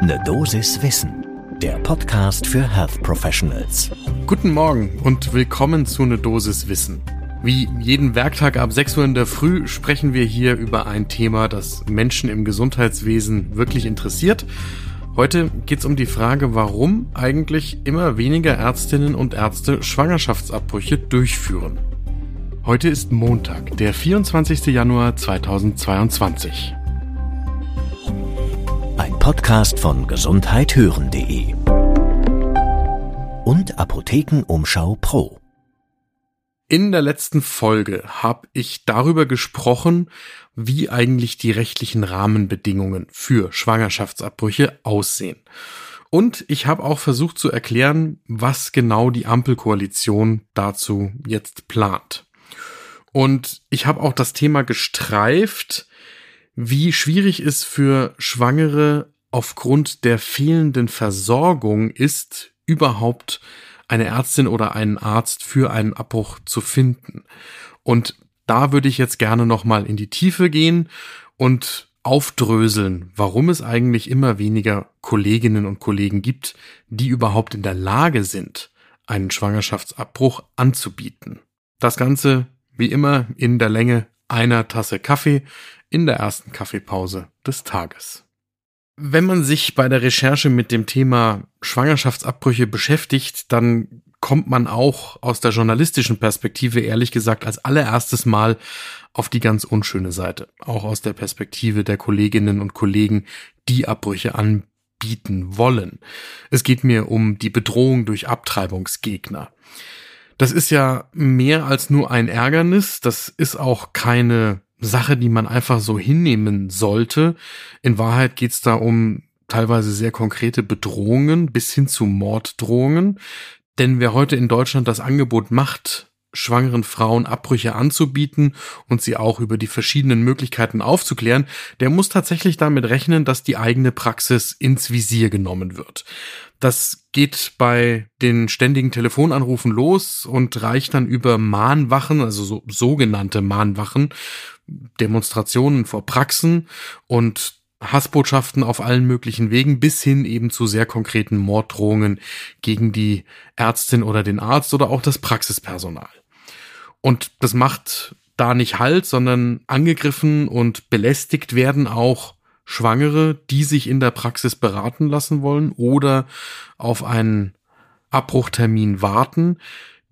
Ne Dosis Wissen, der Podcast für Health Professionals. Guten Morgen und willkommen zu Ne Dosis Wissen. Wie jeden Werktag ab 6 Uhr in der Früh sprechen wir hier über ein Thema, das Menschen im Gesundheitswesen wirklich interessiert. Heute geht es um die Frage, warum eigentlich immer weniger Ärztinnen und Ärzte Schwangerschaftsabbrüche durchführen. Heute ist Montag, der 24. Januar 2022. Podcast von gesundheithören.de und Apothekenumschau Pro. In der letzten Folge habe ich darüber gesprochen, wie eigentlich die rechtlichen Rahmenbedingungen für Schwangerschaftsabbrüche aussehen. Und ich habe auch versucht zu erklären, was genau die Ampelkoalition dazu jetzt plant. Und ich habe auch das Thema gestreift, wie schwierig es für Schwangere aufgrund der fehlenden Versorgung ist, überhaupt eine Ärztin oder einen Arzt für einen Abbruch zu finden. Und da würde ich jetzt gerne nochmal in die Tiefe gehen und aufdröseln, warum es eigentlich immer weniger Kolleginnen und Kollegen gibt, die überhaupt in der Lage sind, einen Schwangerschaftsabbruch anzubieten. Das Ganze, wie immer, in der Länge einer Tasse Kaffee in der ersten Kaffeepause des Tages. Wenn man sich bei der Recherche mit dem Thema Schwangerschaftsabbrüche beschäftigt, dann kommt man auch aus der journalistischen Perspektive ehrlich gesagt als allererstes Mal auf die ganz unschöne Seite. Auch aus der Perspektive der Kolleginnen und Kollegen, die Abbrüche anbieten wollen. Es geht mir um die Bedrohung durch Abtreibungsgegner. Das ist ja mehr als nur ein Ärgernis. Das ist auch keine Sache, die man einfach so hinnehmen sollte. In Wahrheit geht es da um teilweise sehr konkrete Bedrohungen bis hin zu Morddrohungen. Denn wer heute in Deutschland das Angebot macht, schwangeren Frauen Abbrüche anzubieten und sie auch über die verschiedenen Möglichkeiten aufzuklären, der muss tatsächlich damit rechnen, dass die eigene Praxis ins Visier genommen wird. Das geht bei den ständigen Telefonanrufen los und reicht dann über Mahnwachen, also so, sogenannte Mahnwachen, Demonstrationen vor Praxen und Hassbotschaften auf allen möglichen Wegen bis hin eben zu sehr konkreten Morddrohungen gegen die Ärztin oder den Arzt oder auch das Praxispersonal. Und das macht da nicht Halt, sondern angegriffen und belästigt werden auch Schwangere, die sich in der Praxis beraten lassen wollen oder auf einen Abbruchtermin warten,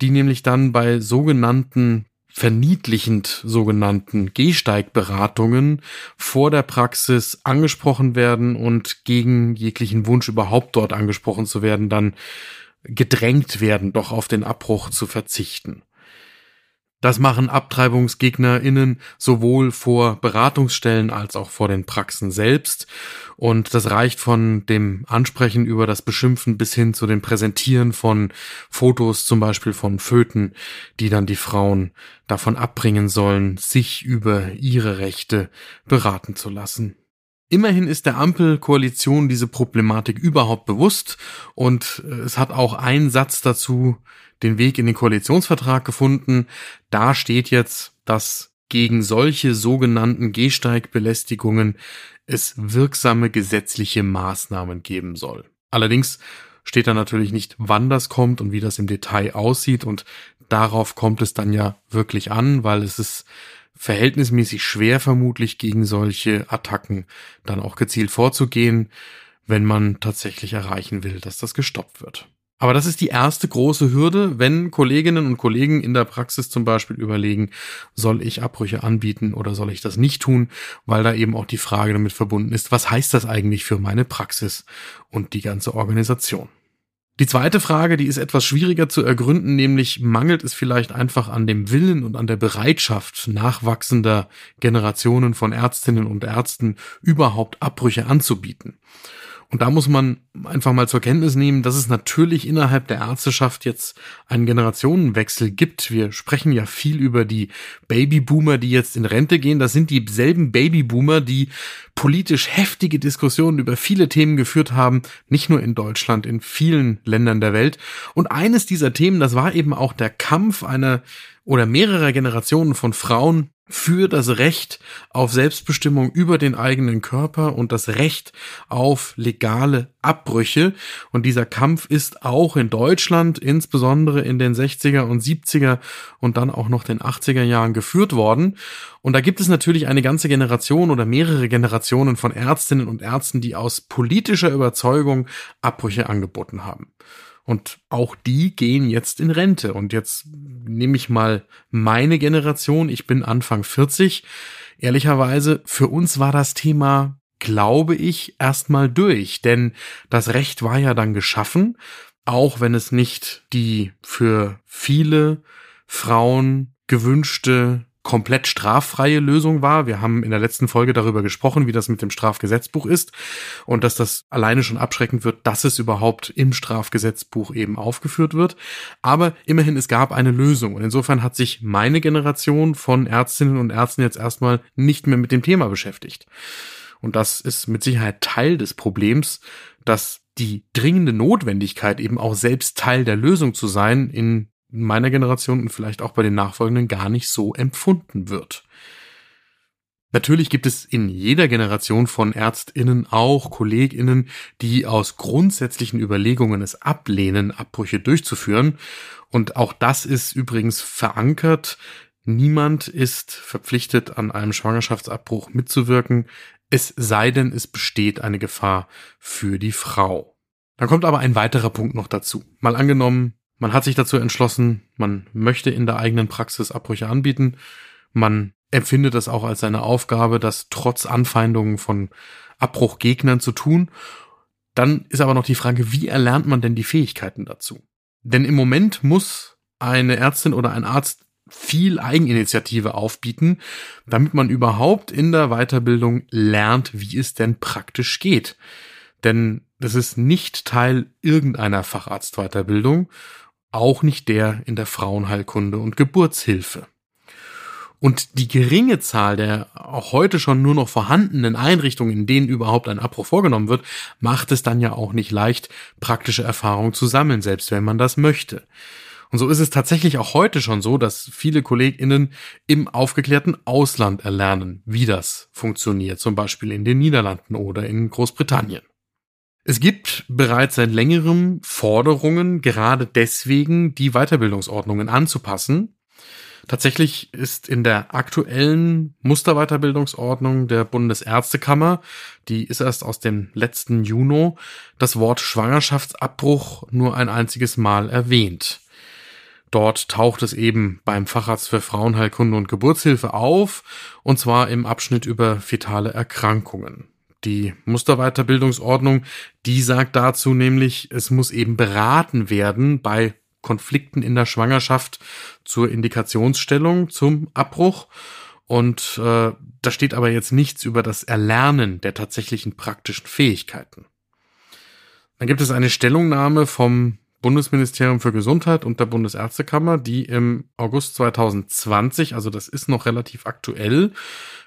die nämlich dann bei sogenannten verniedlichend sogenannten Gehsteigberatungen vor der Praxis angesprochen werden und gegen jeglichen Wunsch überhaupt dort angesprochen zu werden, dann gedrängt werden, doch auf den Abbruch zu verzichten. Das machen AbtreibungsgegnerInnen sowohl vor Beratungsstellen als auch vor den Praxen selbst. Und das reicht von dem Ansprechen über das Beschimpfen bis hin zu dem Präsentieren von Fotos, zum Beispiel von Föten, die dann die Frauen davon abbringen sollen, sich über ihre Rechte beraten zu lassen. Immerhin ist der Ampelkoalition diese Problematik überhaupt bewusst und äh, es hat auch ein Satz dazu den Weg in den Koalitionsvertrag gefunden. Da steht jetzt, dass gegen solche sogenannten Gehsteigbelästigungen es wirksame gesetzliche Maßnahmen geben soll. Allerdings steht da natürlich nicht, wann das kommt und wie das im Detail aussieht und darauf kommt es dann ja wirklich an, weil es ist verhältnismäßig schwer vermutlich gegen solche Attacken dann auch gezielt vorzugehen, wenn man tatsächlich erreichen will, dass das gestoppt wird. Aber das ist die erste große Hürde, wenn Kolleginnen und Kollegen in der Praxis zum Beispiel überlegen, soll ich Abbrüche anbieten oder soll ich das nicht tun, weil da eben auch die Frage damit verbunden ist, was heißt das eigentlich für meine Praxis und die ganze Organisation. Die zweite Frage, die ist etwas schwieriger zu ergründen, nämlich mangelt es vielleicht einfach an dem Willen und an der Bereitschaft nachwachsender Generationen von Ärztinnen und Ärzten überhaupt Abbrüche anzubieten. Und da muss man einfach mal zur Kenntnis nehmen, dass es natürlich innerhalb der Ärzteschaft jetzt einen Generationenwechsel gibt. Wir sprechen ja viel über die Babyboomer, die jetzt in Rente gehen. Das sind dieselben Babyboomer, die politisch heftige Diskussionen über viele Themen geführt haben, nicht nur in Deutschland, in vielen Ländern der Welt. Und eines dieser Themen, das war eben auch der Kampf einer oder mehrerer Generationen von Frauen für das Recht auf Selbstbestimmung über den eigenen Körper und das Recht auf legale Abbrüche. Und dieser Kampf ist auch in Deutschland, insbesondere in den 60er und 70er und dann auch noch den 80er Jahren geführt worden. Und da gibt es natürlich eine ganze Generation oder mehrere Generationen von Ärztinnen und Ärzten, die aus politischer Überzeugung Abbrüche angeboten haben. Und auch die gehen jetzt in Rente. Und jetzt nehme ich mal meine Generation. Ich bin Anfang 40. Ehrlicherweise, für uns war das Thema, glaube ich, erstmal durch. Denn das Recht war ja dann geschaffen, auch wenn es nicht die für viele Frauen gewünschte komplett straffreie Lösung war. Wir haben in der letzten Folge darüber gesprochen, wie das mit dem Strafgesetzbuch ist und dass das alleine schon abschreckend wird, dass es überhaupt im Strafgesetzbuch eben aufgeführt wird. Aber immerhin, es gab eine Lösung und insofern hat sich meine Generation von Ärztinnen und Ärzten jetzt erstmal nicht mehr mit dem Thema beschäftigt. Und das ist mit Sicherheit Teil des Problems, dass die dringende Notwendigkeit eben auch selbst Teil der Lösung zu sein in meiner Generation und vielleicht auch bei den Nachfolgenden gar nicht so empfunden wird. Natürlich gibt es in jeder Generation von Ärztinnen auch Kolleginnen, die aus grundsätzlichen Überlegungen es ablehnen, Abbrüche durchzuführen. Und auch das ist übrigens verankert. Niemand ist verpflichtet, an einem Schwangerschaftsabbruch mitzuwirken, es sei denn, es besteht eine Gefahr für die Frau. Dann kommt aber ein weiterer Punkt noch dazu. Mal angenommen, man hat sich dazu entschlossen, man möchte in der eigenen Praxis Abbrüche anbieten. Man empfindet es auch als seine Aufgabe, das trotz Anfeindungen von Abbruchgegnern zu tun. Dann ist aber noch die Frage, wie erlernt man denn die Fähigkeiten dazu? Denn im Moment muss eine Ärztin oder ein Arzt viel Eigeninitiative aufbieten, damit man überhaupt in der Weiterbildung lernt, wie es denn praktisch geht. Denn das ist nicht Teil irgendeiner Facharztweiterbildung auch nicht der in der Frauenheilkunde und Geburtshilfe. Und die geringe Zahl der auch heute schon nur noch vorhandenen Einrichtungen, in denen überhaupt ein Abbruch vorgenommen wird, macht es dann ja auch nicht leicht, praktische Erfahrungen zu sammeln, selbst wenn man das möchte. Und so ist es tatsächlich auch heute schon so, dass viele KollegInnen im aufgeklärten Ausland erlernen, wie das funktioniert, zum Beispiel in den Niederlanden oder in Großbritannien. Es gibt bereits seit längerem Forderungen, gerade deswegen die Weiterbildungsordnungen anzupassen. Tatsächlich ist in der aktuellen Musterweiterbildungsordnung der Bundesärztekammer, die ist erst aus dem letzten Juni, das Wort Schwangerschaftsabbruch nur ein einziges Mal erwähnt. Dort taucht es eben beim Facharzt für Frauenheilkunde und Geburtshilfe auf, und zwar im Abschnitt über fetale Erkrankungen. Die Musterweiterbildungsordnung, die sagt dazu nämlich, es muss eben beraten werden bei Konflikten in der Schwangerschaft zur Indikationsstellung, zum Abbruch. Und äh, da steht aber jetzt nichts über das Erlernen der tatsächlichen praktischen Fähigkeiten. Dann gibt es eine Stellungnahme vom Bundesministerium für Gesundheit und der Bundesärztekammer, die im August 2020, also das ist noch relativ aktuell,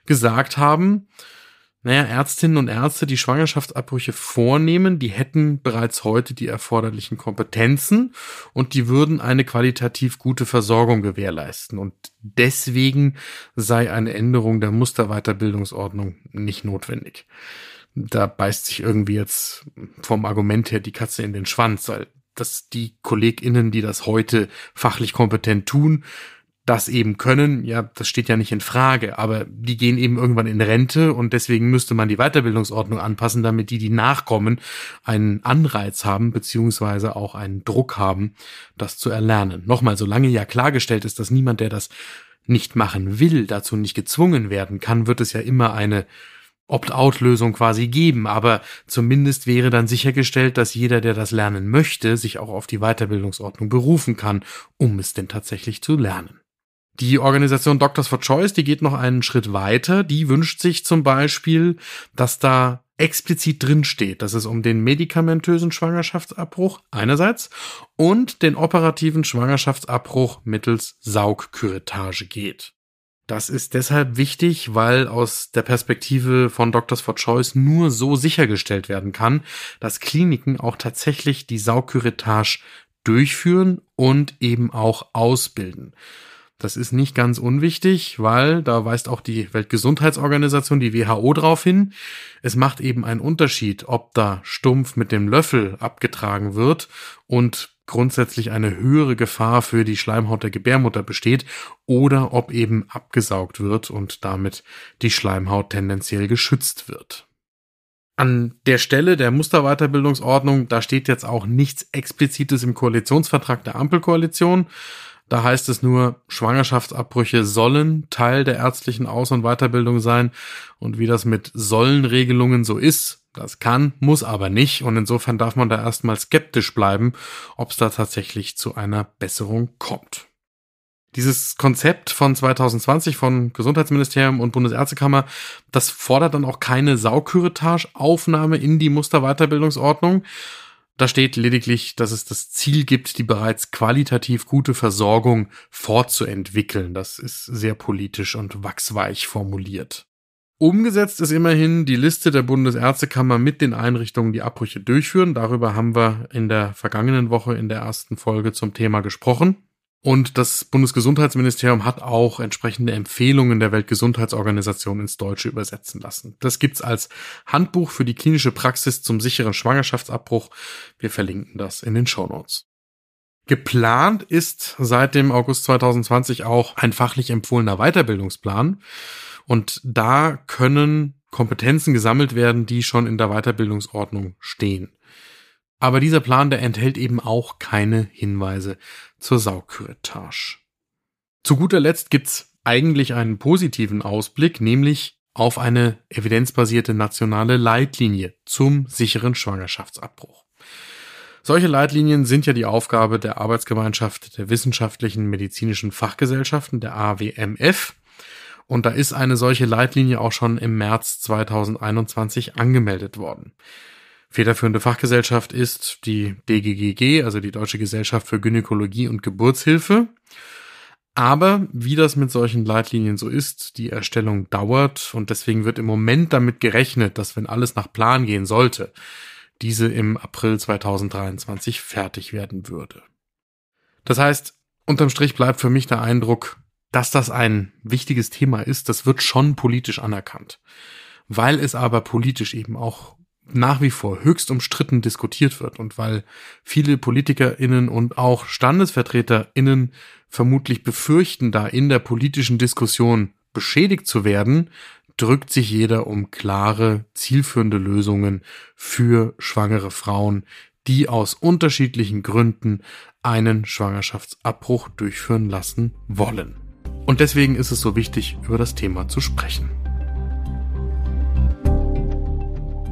gesagt haben, naja, Ärztinnen und Ärzte, die Schwangerschaftsabbrüche vornehmen, die hätten bereits heute die erforderlichen Kompetenzen und die würden eine qualitativ gute Versorgung gewährleisten. Und deswegen sei eine Änderung der Musterweiterbildungsordnung nicht notwendig. Da beißt sich irgendwie jetzt vom Argument her die Katze in den Schwanz, weil dass die KollegInnen, die das heute fachlich kompetent tun, das eben können, ja, das steht ja nicht in Frage, aber die gehen eben irgendwann in Rente und deswegen müsste man die Weiterbildungsordnung anpassen, damit die, die nachkommen, einen Anreiz haben, beziehungsweise auch einen Druck haben, das zu erlernen. Nochmal, solange ja klargestellt ist, dass niemand, der das nicht machen will, dazu nicht gezwungen werden kann, wird es ja immer eine Opt-out-Lösung quasi geben, aber zumindest wäre dann sichergestellt, dass jeder, der das lernen möchte, sich auch auf die Weiterbildungsordnung berufen kann, um es denn tatsächlich zu lernen. Die Organisation Doctors for Choice, die geht noch einen Schritt weiter. Die wünscht sich zum Beispiel, dass da explizit drin steht, dass es um den medikamentösen Schwangerschaftsabbruch einerseits und den operativen Schwangerschaftsabbruch mittels Saugküretage geht. Das ist deshalb wichtig, weil aus der Perspektive von Doctors for Choice nur so sichergestellt werden kann, dass Kliniken auch tatsächlich die Saugküretage durchführen und eben auch ausbilden. Das ist nicht ganz unwichtig, weil da weist auch die Weltgesundheitsorganisation, die WHO darauf hin. Es macht eben einen Unterschied, ob da stumpf mit dem Löffel abgetragen wird und grundsätzlich eine höhere Gefahr für die Schleimhaut der Gebärmutter besteht oder ob eben abgesaugt wird und damit die Schleimhaut tendenziell geschützt wird. An der Stelle der Musterweiterbildungsordnung, da steht jetzt auch nichts Explizites im Koalitionsvertrag der Ampelkoalition. Da heißt es nur, Schwangerschaftsabbrüche sollen Teil der ärztlichen Aus- und Weiterbildung sein. Und wie das mit Sollen-Regelungen so ist, das kann, muss aber nicht. Und insofern darf man da erstmal skeptisch bleiben, ob es da tatsächlich zu einer Besserung kommt. Dieses Konzept von 2020 von Gesundheitsministerium und Bundesärztekammer, das fordert dann auch keine Sauküretage-Aufnahme in die Musterweiterbildungsordnung, da steht lediglich, dass es das Ziel gibt, die bereits qualitativ gute Versorgung fortzuentwickeln. Das ist sehr politisch und wachsweich formuliert. Umgesetzt ist immerhin die Liste der Bundesärztekammer mit den Einrichtungen, die Abbrüche durchführen. Darüber haben wir in der vergangenen Woche in der ersten Folge zum Thema gesprochen. Und das Bundesgesundheitsministerium hat auch entsprechende Empfehlungen der Weltgesundheitsorganisation ins Deutsche übersetzen lassen. Das gibt's als Handbuch für die klinische Praxis zum sicheren Schwangerschaftsabbruch. Wir verlinken das in den Show Notes. Geplant ist seit dem August 2020 auch ein fachlich empfohlener Weiterbildungsplan. Und da können Kompetenzen gesammelt werden, die schon in der Weiterbildungsordnung stehen. Aber dieser Plan, der enthält eben auch keine Hinweise zur Saugküretage. Zu guter Letzt gibt's eigentlich einen positiven Ausblick, nämlich auf eine evidenzbasierte nationale Leitlinie zum sicheren Schwangerschaftsabbruch. Solche Leitlinien sind ja die Aufgabe der Arbeitsgemeinschaft der wissenschaftlichen medizinischen Fachgesellschaften, der AWMF. Und da ist eine solche Leitlinie auch schon im März 2021 angemeldet worden. Federführende Fachgesellschaft ist die DGGG, also die Deutsche Gesellschaft für Gynäkologie und Geburtshilfe. Aber wie das mit solchen Leitlinien so ist, die Erstellung dauert und deswegen wird im Moment damit gerechnet, dass wenn alles nach Plan gehen sollte, diese im April 2023 fertig werden würde. Das heißt, unterm Strich bleibt für mich der Eindruck, dass das ein wichtiges Thema ist, das wird schon politisch anerkannt. Weil es aber politisch eben auch nach wie vor höchst umstritten diskutiert wird und weil viele PolitikerInnen und auch StandesvertreterInnen vermutlich befürchten, da in der politischen Diskussion beschädigt zu werden, drückt sich jeder um klare, zielführende Lösungen für schwangere Frauen, die aus unterschiedlichen Gründen einen Schwangerschaftsabbruch durchführen lassen wollen. Und deswegen ist es so wichtig, über das Thema zu sprechen.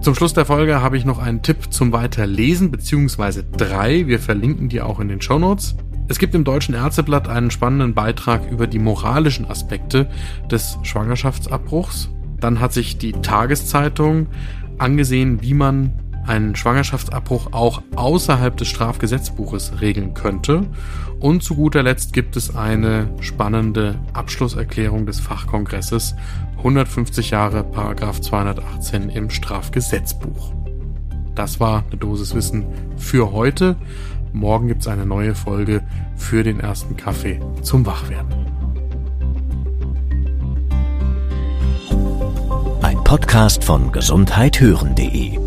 Zum Schluss der Folge habe ich noch einen Tipp zum Weiterlesen, beziehungsweise drei. Wir verlinken die auch in den Show Notes. Es gibt im Deutschen Ärzteblatt einen spannenden Beitrag über die moralischen Aspekte des Schwangerschaftsabbruchs. Dann hat sich die Tageszeitung angesehen, wie man einen Schwangerschaftsabbruch auch außerhalb des Strafgesetzbuches regeln könnte. Und zu guter Letzt gibt es eine spannende Abschlusserklärung des Fachkongresses 150 Jahre Paragraph 218 im Strafgesetzbuch. Das war eine Dosis Wissen für heute. Morgen gibt's eine neue Folge für den ersten Kaffee zum Wachwerden. Ein Podcast von gesundheithören.de